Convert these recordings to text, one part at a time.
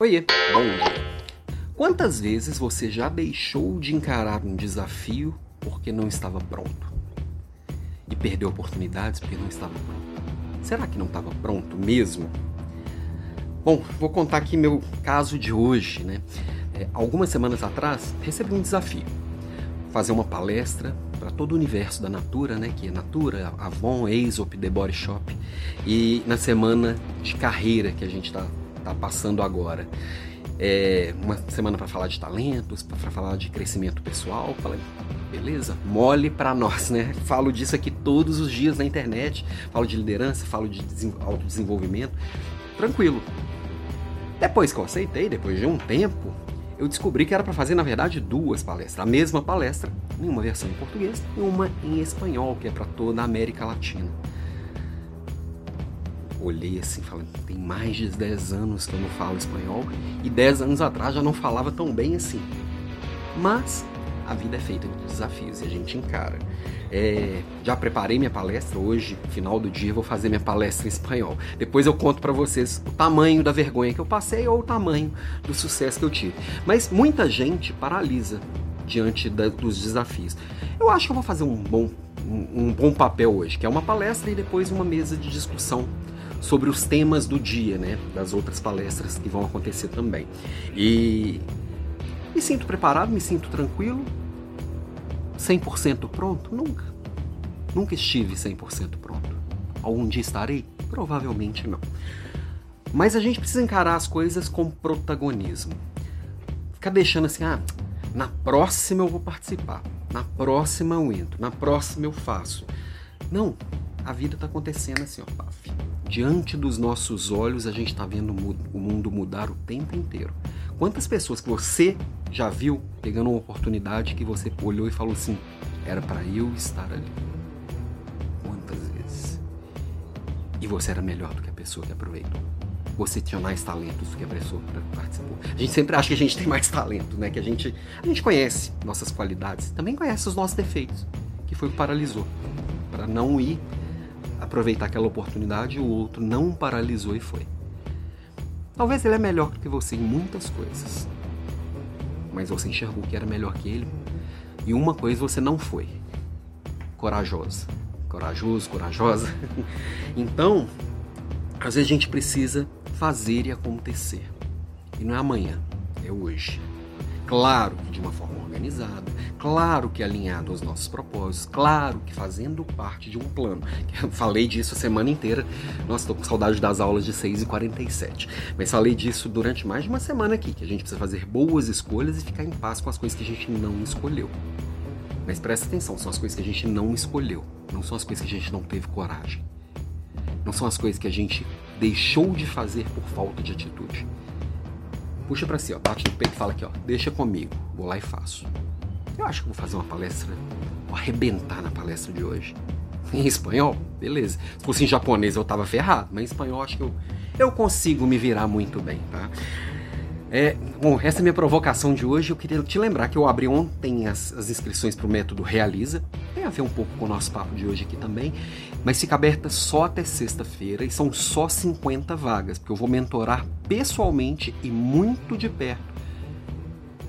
Oiê, bom dia. Quantas vezes você já deixou de encarar um desafio porque não estava pronto? E perdeu oportunidades porque não estava pronto? Será que não estava pronto mesmo? Bom, vou contar aqui meu caso de hoje, né? É, algumas semanas atrás, recebi um desafio. Fazer uma palestra para todo o universo da Natura, né? Que é Natura, Avon, Aesop, The Body Shop. E na semana de carreira que a gente está está passando agora. É uma semana para falar de talentos, para falar de crescimento pessoal. Falei, beleza? Mole para nós, né? Falo disso aqui todos os dias na internet. Falo de liderança, falo de autodesenvolvimento. Tranquilo. Depois que eu aceitei, depois de um tempo, eu descobri que era para fazer, na verdade, duas palestras. A mesma palestra, em uma versão em português e uma em espanhol, que é para toda a América Latina olhei assim, falando, tem mais de 10 anos que eu não falo espanhol e 10 anos atrás já não falava tão bem assim. Mas a vida é feita de desafios e a gente encara. É, já preparei minha palestra hoje, final do dia vou fazer minha palestra em espanhol. Depois eu conto para vocês o tamanho da vergonha que eu passei ou o tamanho do sucesso que eu tive. Mas muita gente paralisa diante da, dos desafios. Eu acho que eu vou fazer um bom, um, um bom papel hoje, que é uma palestra e depois uma mesa de discussão sobre os temas do dia, né? Das outras palestras que vão acontecer também. E me sinto preparado, me sinto tranquilo. 100% pronto? Nunca. Nunca estive 100% pronto. Algum dia estarei? Provavelmente não. Mas a gente precisa encarar as coisas com protagonismo. Ficar deixando assim, ah, na próxima eu vou participar, na próxima eu entro, na próxima eu faço. Não, a vida está acontecendo assim, ó. Diante dos nossos olhos, a gente está vendo o mundo mudar o tempo inteiro. Quantas pessoas que você já viu pegando uma oportunidade que você olhou e falou assim: era para eu estar ali? Quantas vezes? E você era melhor do que a pessoa que aproveitou. Você tinha mais talentos do que a pessoa que participou. A gente sempre acha que a gente tem mais talento, né? Que a gente, a gente conhece nossas qualidades, também conhece os nossos defeitos, que foi o que paralisou para não ir aproveitar aquela oportunidade, o outro não paralisou e foi. Talvez ele é melhor que você em muitas coisas, mas você enxergou que era melhor que ele. E uma coisa você não foi: corajosa. Corajoso, corajosa. Então, às vezes a gente precisa fazer e acontecer. E não é amanhã, é hoje. Claro que de uma forma organizada, claro que alinhado aos nossos propósitos, claro que fazendo parte de um plano. Eu falei disso a semana inteira. Nossa, estou com saudade das aulas de 6 e 47 Mas falei disso durante mais de uma semana aqui, que a gente precisa fazer boas escolhas e ficar em paz com as coisas que a gente não escolheu. Mas presta atenção, são as coisas que a gente não escolheu, não são as coisas que a gente não teve coragem. Não são as coisas que a gente deixou de fazer por falta de atitude. Puxa para si, ó, bate no peito e fala aqui, ó, deixa comigo, vou lá e faço. Eu acho que vou fazer uma palestra, vou arrebentar na palestra de hoje. Em espanhol, beleza. Se fosse em japonês eu tava ferrado, mas em espanhol acho que eu, eu consigo me virar muito bem, tá? É, bom, essa é minha provocação de hoje. Eu queria te lembrar que eu abri ontem as, as inscrições para o método Realiza. Tem a ver um pouco com o nosso papo de hoje aqui também. Mas fica aberta só até sexta-feira e são só 50 vagas, porque eu vou mentorar pessoalmente e muito de perto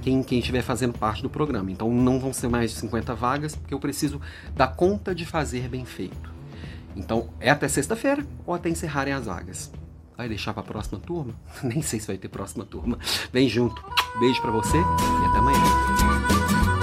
quem, quem estiver fazendo parte do programa. Então não vão ser mais de 50 vagas, porque eu preciso dar conta de fazer bem feito. Então é até sexta-feira ou até encerrarem as vagas. Vai deixar para a próxima turma? Nem sei se vai ter próxima turma. Vem junto. Beijo para você e até amanhã.